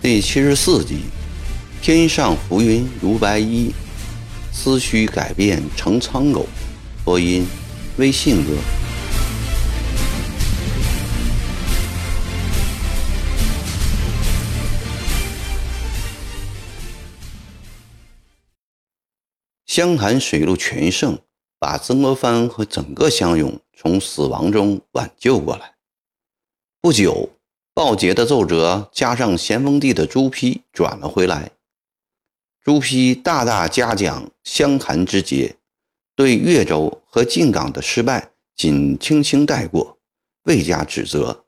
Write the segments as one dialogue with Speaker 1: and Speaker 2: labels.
Speaker 1: 第七十四集，天上浮云如白衣，思绪改变成苍狗。播音：微信哥。湘潭水陆全胜，把曾国藩和整个湘勇从死亡中挽救过来。不久。鲍杰的奏折加上咸丰帝的朱批转了回来。朱批大大嘉奖湘潭之捷，对越州和靖港的失败仅轻轻带过，未加指责。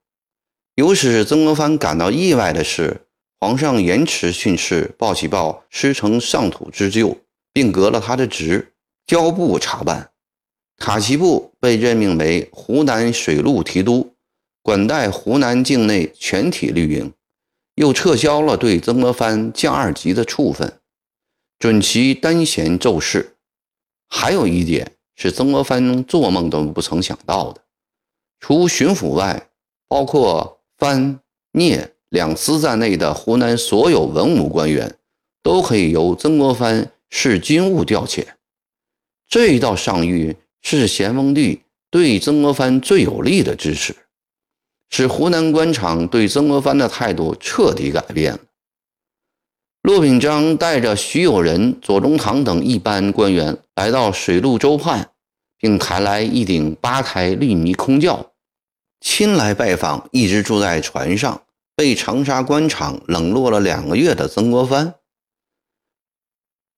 Speaker 1: 有使曾国藩感到意外的是，皇上延迟训斥鲍喜豹师承上土之旧，并革了他的职，交部查办。塔奇布被任命为湖南水陆提督。管带湖南境内全体绿营，又撤销了对曾国藩降二级的处分，准其单衔奏事。还有一点是曾国藩做梦都不曾想到的：除巡抚外，包括藩聂两司在内的湖南所有文武官员，都可以由曾国藩视军务调遣。这一道上谕是咸丰帝对曾国藩最有力的支持。使湖南官场对曾国藩的态度彻底改变了。骆秉章带着徐有仁、左宗棠等一班官员来到水陆州畔，并抬来一顶八台绿泥空轿，亲来拜访一直住在船上、被长沙官场冷落了两个月的曾国藩。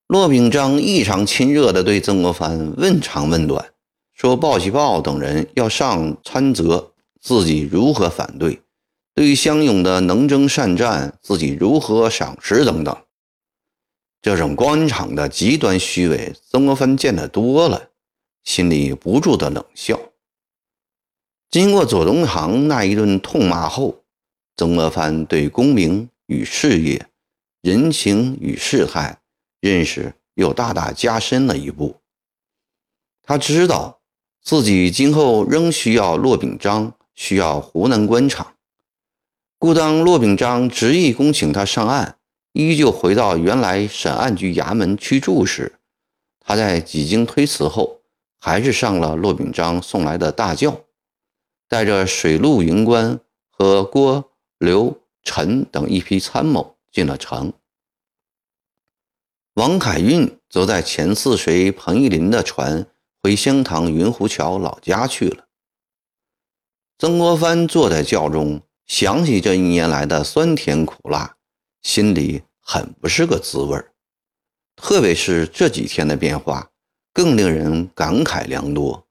Speaker 1: 骆秉章异常亲热地对曾国藩问长问短，说鲍喜豹等人要上参责。自己如何反对，对湘勇的能征善战，自己如何赏识等等，这种官场的极端虚伪，曾国藩见得多了，心里不住的冷笑。经过左宗棠那一顿痛骂后，曾国藩对功名与事业、人情与事态认识又大大加深了一步。他知道自己今后仍需要骆秉章。需要湖南官场，故当骆秉章执意恭请他上岸，依旧回到原来审案局衙门去住时，他在几经推辞后，还是上了骆秉章送来的大轿，带着水陆营官和郭、刘、陈等一批参谋进了城。王凯运则在前次随彭义林的船回香塘云湖桥老家去了。曾国藩坐在轿中，想起这一年来的酸甜苦辣，心里很不是个滋味儿。特别是这几天的变化，更令人感慨良多。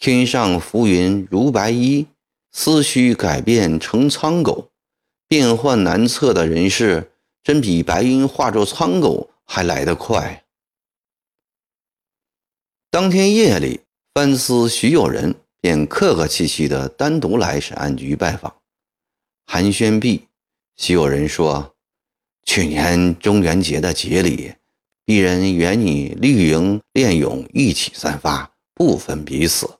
Speaker 1: 天上浮云如白衣，思绪改变成苍狗，变幻难测的人事，真比白云化作苍狗还来得快。当天夜里，藩司徐有仁。便客客气气的单独来审案局拜访，寒暄毕，徐有人说：“去年中元节的节礼，鄙人原拟绿营练勇一起散发，不分彼此。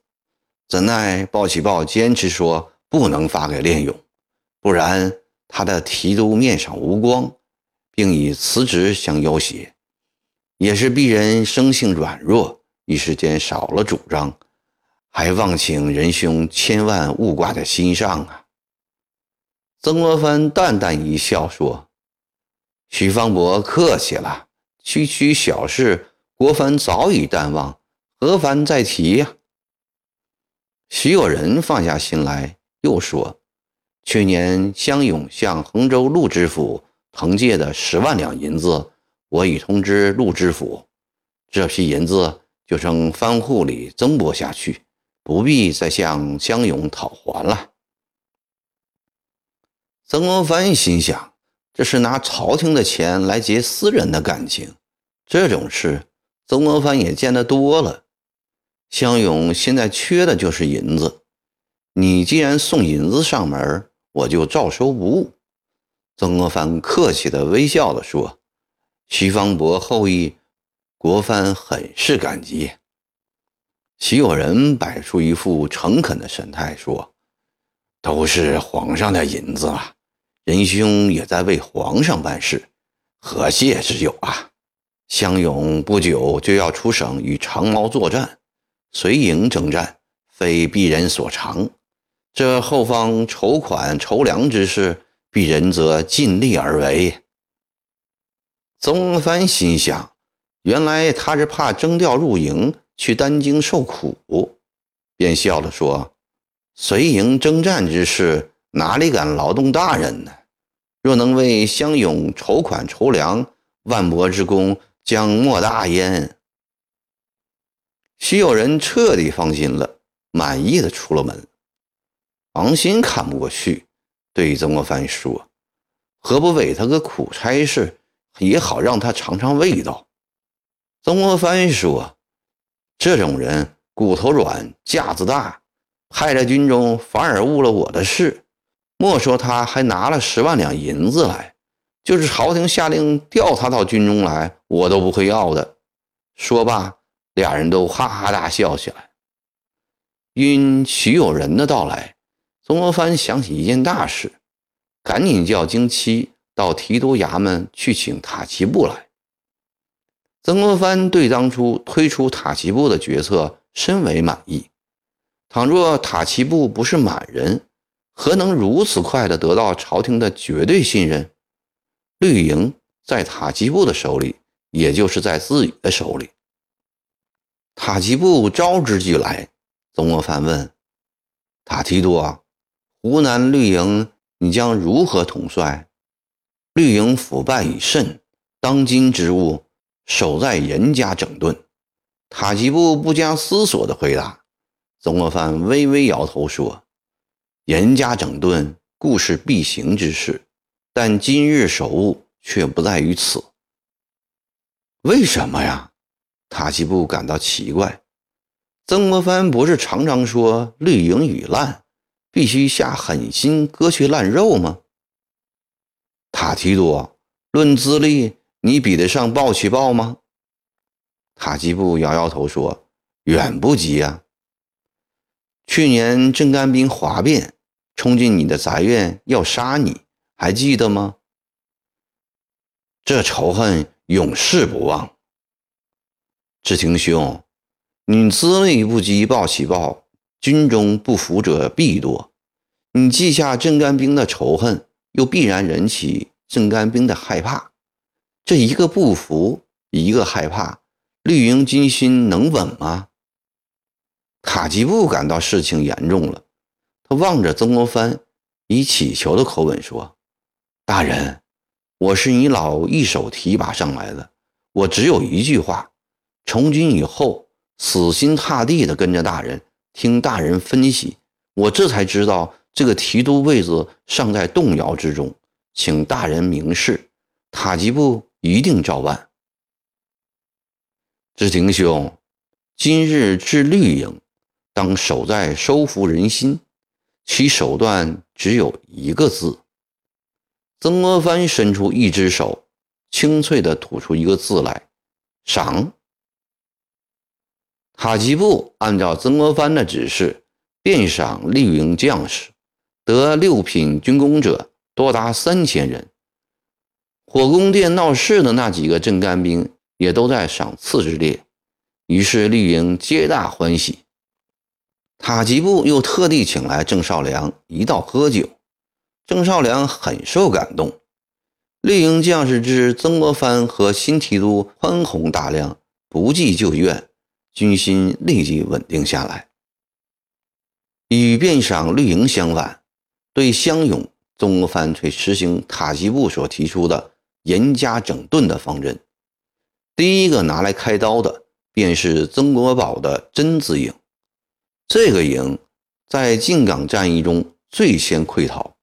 Speaker 1: 怎奈鲍喜豹坚持说不能发给练勇，不然他的提督面上无光，并以辞职相要挟。也是鄙人生性软弱，一时间少了主张。”还望请仁兄千万勿挂在心上啊！曾国藩淡淡一笑说：“徐方伯客气了，区区小事，国藩早已淡忘，何烦再提呀？”徐有仁放下心来，又说：“去年湘勇向衡州陆知府腾借的十万两银子，我已通知陆知府，这批银子就从藩户里增拨下去。”不必再向江勇讨还了。曾国藩心想，这是拿朝廷的钱来结私人的感情，这种事曾国藩也见得多了。江勇现在缺的就是银子，你既然送银子上门，我就照收不误。曾国藩客气的微笑的说：“徐方伯厚意，国藩很是感激。”徐有人摆出一副诚恳的神态，说：“都是皇上的银子啊，仁兄也在为皇上办事，何谢之有啊？”湘勇不久就要出省与长毛作战，随营征战，非鄙人所长。这后方筹款筹粮之事，鄙人则尽力而为。曾国藩心想，原来他是怕征调入营去担惊受苦，便笑了说：“随营征战之事，哪里敢劳动大人呢？若能为乡勇筹款筹粮，万伯之功将莫大焉。”徐有人彻底放心了，满意的出了门。王鑫看不过去，对曾国藩说：“何不委他个苦差事，也好让他尝尝味道？”曾国藩说：“这种人骨头软，架子大，害在军中，反而误了我的事。莫说他还拿了十万两银子来，就是朝廷下令调他到军中来，我都不会要的。”说罢，俩人都哈哈大笑起来。因徐有人的到来。曾国藩想起一件大事，赶紧叫京七到提督衙门去请塔奇布来。曾国藩对当初推出塔奇布的决策深为满意。倘若塔奇布不是满人，何能如此快的得到朝廷的绝对信任？绿营在塔奇布的手里，也就是在自己的手里。塔奇布招之即来，曾国藩问塔提督啊。湖南绿营，你将如何统帅？绿营腐败已甚，当今之务守在严加整顿。塔吉布不加思索地回答。曾国藩微微摇头说：“严加整顿固是必行之事，但今日守务却不在于此。为什么呀？”塔吉布感到奇怪。曾国藩不是常常说绿营已烂？必须下狠心割去烂肉吗？塔提多，论资历，你比得上鲍奇豹吗？塔吉布摇摇头说：“远不及呀。去年镇干兵哗变，冲进你的宅院要杀你，还记得吗？这仇恨永世不忘。志廷兄，你资历不及鲍奇豹。”军中不服者必多，你记下镇干兵的仇恨，又必然引起镇干兵的害怕。这一个不服，一个害怕，绿营军心能稳吗？塔吉布感到事情严重了，他望着曾国藩，以乞求的口吻说：“大人，我是你老一手提拔上来的，我只有一句话：从军以后，死心塌地的跟着大人。”听大人分析，我这才知道这个提督位子尚在动摇之中，请大人明示，塔吉布一定照办。志廷兄，今日至绿营，当守在收服人心，其手段只有一个字。曾国藩伸出一只手，清脆地吐出一个字来：赏。塔吉布按照曾国藩的指示，遍赏绿营将士，得六品军功者多达三千人。火宫殿闹事的那几个镇干兵也都在赏赐之列。于是绿营皆大欢喜。塔吉布又特地请来郑少良一道喝酒，郑少良很受感动。绿营将士知曾国藩和新提督宽宏大量，不计旧怨。军心立即稳定下来。与变赏绿营相反，对湘勇，曾国藩却实行塔吉布所提出的严加整顿的方针。第一个拿来开刀的，便是曾国宝的真字营。这个营在靖港战役中最先溃逃，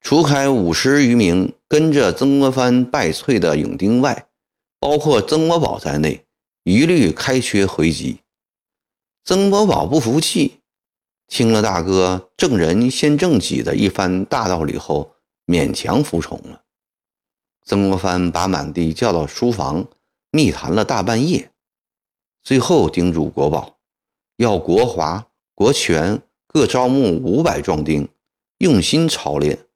Speaker 1: 除开五十余名跟着曾国藩败退的勇丁外，包括曾国宝在内。一律开缺回籍。曾国宝不服气，听了大哥正人先正己的一番大道理后，勉强服从了。曾国藩把满地叫到书房，密谈了大半夜，最后叮嘱国宝要国华、国权各招募五百壮丁，用心操练。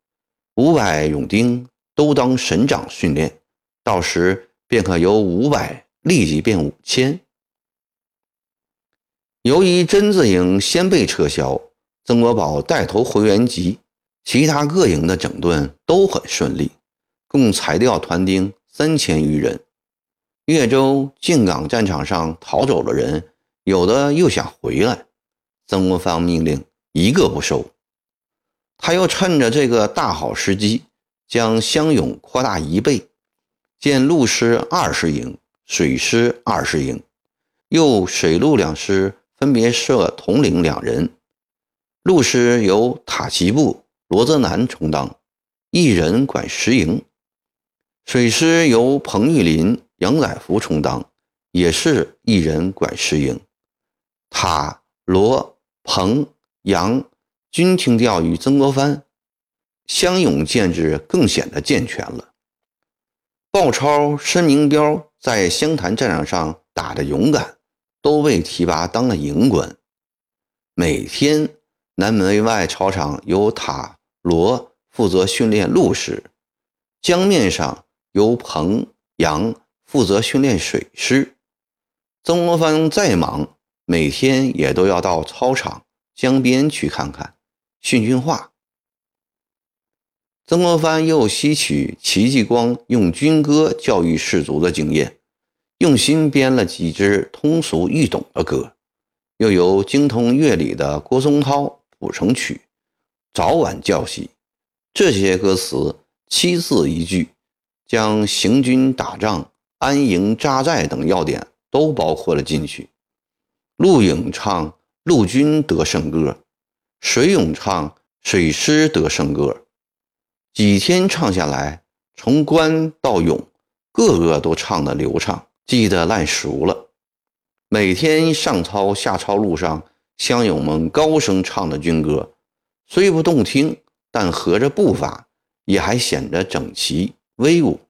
Speaker 1: 五百勇丁都当省长训练，到时便可由五百立即变五千。由于真字营先被撤销，曾国宝带头回原籍，其他各营的整顿都很顺利，共裁掉团丁三千余人。越州、靖港战场上逃走的人，有的又想回来，曾国藩命令一个不收。他又趁着这个大好时机，将乡勇扩大一倍，建陆师二十营、水师二十营，又水陆两师分别设统领两人。陆师由塔奇布、罗泽南充当，一人管十营；水师由彭玉麟。杨载福充当，也是一人管十营。塔、罗、彭、杨均听调于曾国藩，乡勇建制更显得健全了。鲍超、申明彪在湘潭战场上打得勇敢，都被提拔当了营官。每天南门外操场由塔、罗负责训练陆师，江面上由彭、杨。负责训练水师，曾国藩再忙，每天也都要到操场、江边去看看，训训话。曾国藩又吸取戚继光用军歌教育士卒的经验，用心编了几支通俗易懂的歌，又由精通乐理的郭松涛谱成曲，早晚教习。这些歌词七字一句，将行军打仗。安营扎寨等要点都包括了进去。陆勇唱陆军得胜歌，水勇唱水师得胜歌。几天唱下来，从关到勇，个个都唱得流畅，记得烂熟了。每天上操下操路上，乡勇们高声唱的军歌，虽不动听，但合着步伐，也还显得整齐威武。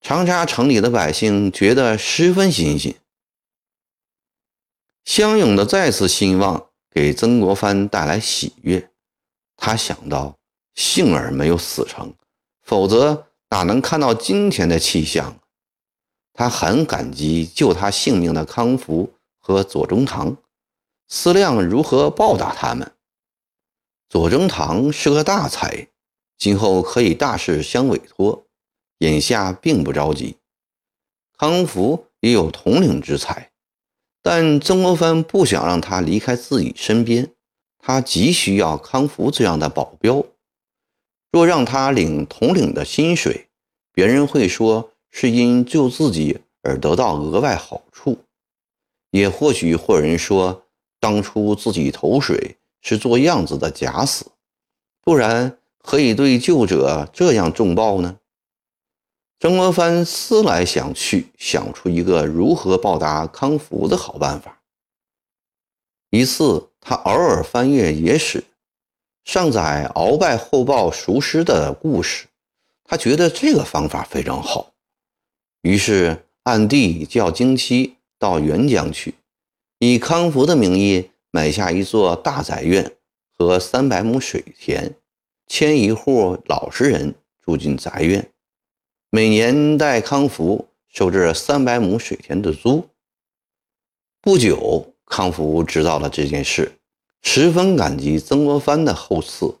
Speaker 1: 长沙城里的百姓觉得十分新鲜。乡勇的再次兴旺给曾国藩带来喜悦。他想到，幸而没有死成，否则哪能看到今天的气象？他很感激救他性命的康福和左宗棠，思量如何报答他们。左宗棠是个大才，今后可以大事相委托。眼下并不着急，康福也有统领之才，但曾国藩不想让他离开自己身边，他急需要康福这样的保镖。若让他领统领的薪水，别人会说是因救自己而得到额外好处，也或许会有人说当初自己投水是做样子的假死，不然何以对救者这样重报呢？曾国藩思来想去，想出一个如何报答康福的好办法。一次，他偶尔翻阅野史，上载鳌拜后报熟师的故事，他觉得这个方法非常好，于是暗地叫京七到沅江去，以康福的名义买下一座大宅院和三百亩水田，迁一户老实人住进宅院。每年代康福收这三百亩水田的租。不久，康福知道了这件事，十分感激曾国藩的厚赐，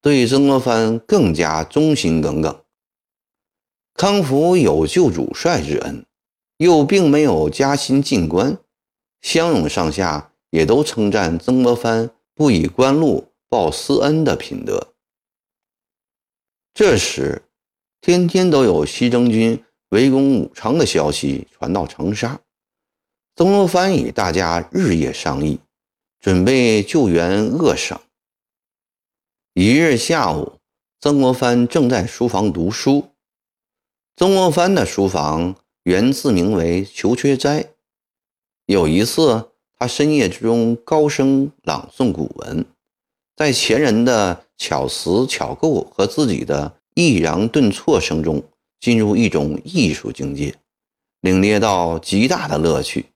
Speaker 1: 对曾国藩更加忠心耿耿。康福有救主帅之恩，又并没有加薪进官，乡勇上下也都称赞曾国藩不以官禄报私恩的品德。这时。天天都有西征军围攻武昌的消息传到长沙，曾国藩与大家日夜商议，准备救援鄂省。一日下午，曾国藩正在书房读书。曾国藩的书房原自名为求缺斋。有一次，他深夜之中高声朗诵古文，在前人的巧思巧构和自己的。抑扬顿挫声中，进入一种艺术境界，领略到极大的乐趣。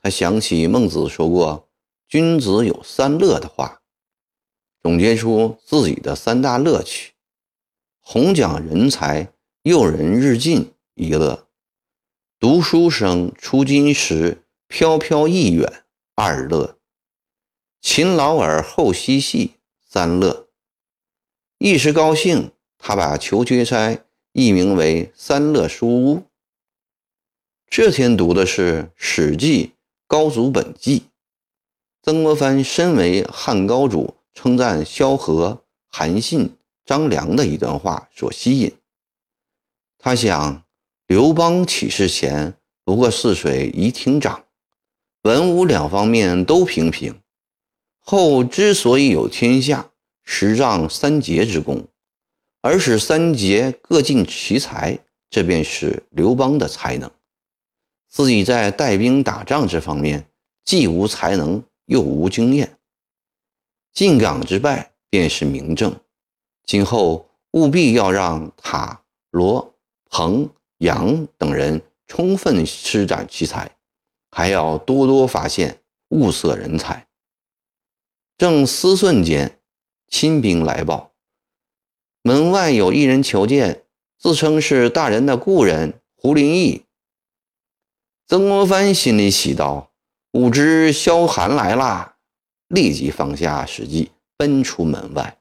Speaker 1: 他想起孟子说过：“君子有三乐”的话，总结出自己的三大乐趣：弘讲人才、诱人日进一乐；读书声出金石，飘飘逸远二乐；勤劳而后嬉戏三乐。一时高兴，他把求缺差译名为“三乐书屋”。这天读的是《史记·高祖本纪》。曾国藩身为汉高祖，称赞萧何、韩信、张良的一段话所吸引。他想，刘邦起事前不过泗水一亭长，文武两方面都平平。后之所以有天下，实仗三杰之功，而使三杰各尽其才，这便是刘邦的才能。自己在带兵打仗这方面，既无才能。又无经验，进港之败便是明证。今后务必要让塔罗彭杨等人充分施展其才，还要多多发现物色人才。正思忖间，亲兵来报，门外有一人求见，自称是大人的故人胡林翼。曾国藩心里喜道。吾知萧寒来啦！立即放下史记，奔出门外。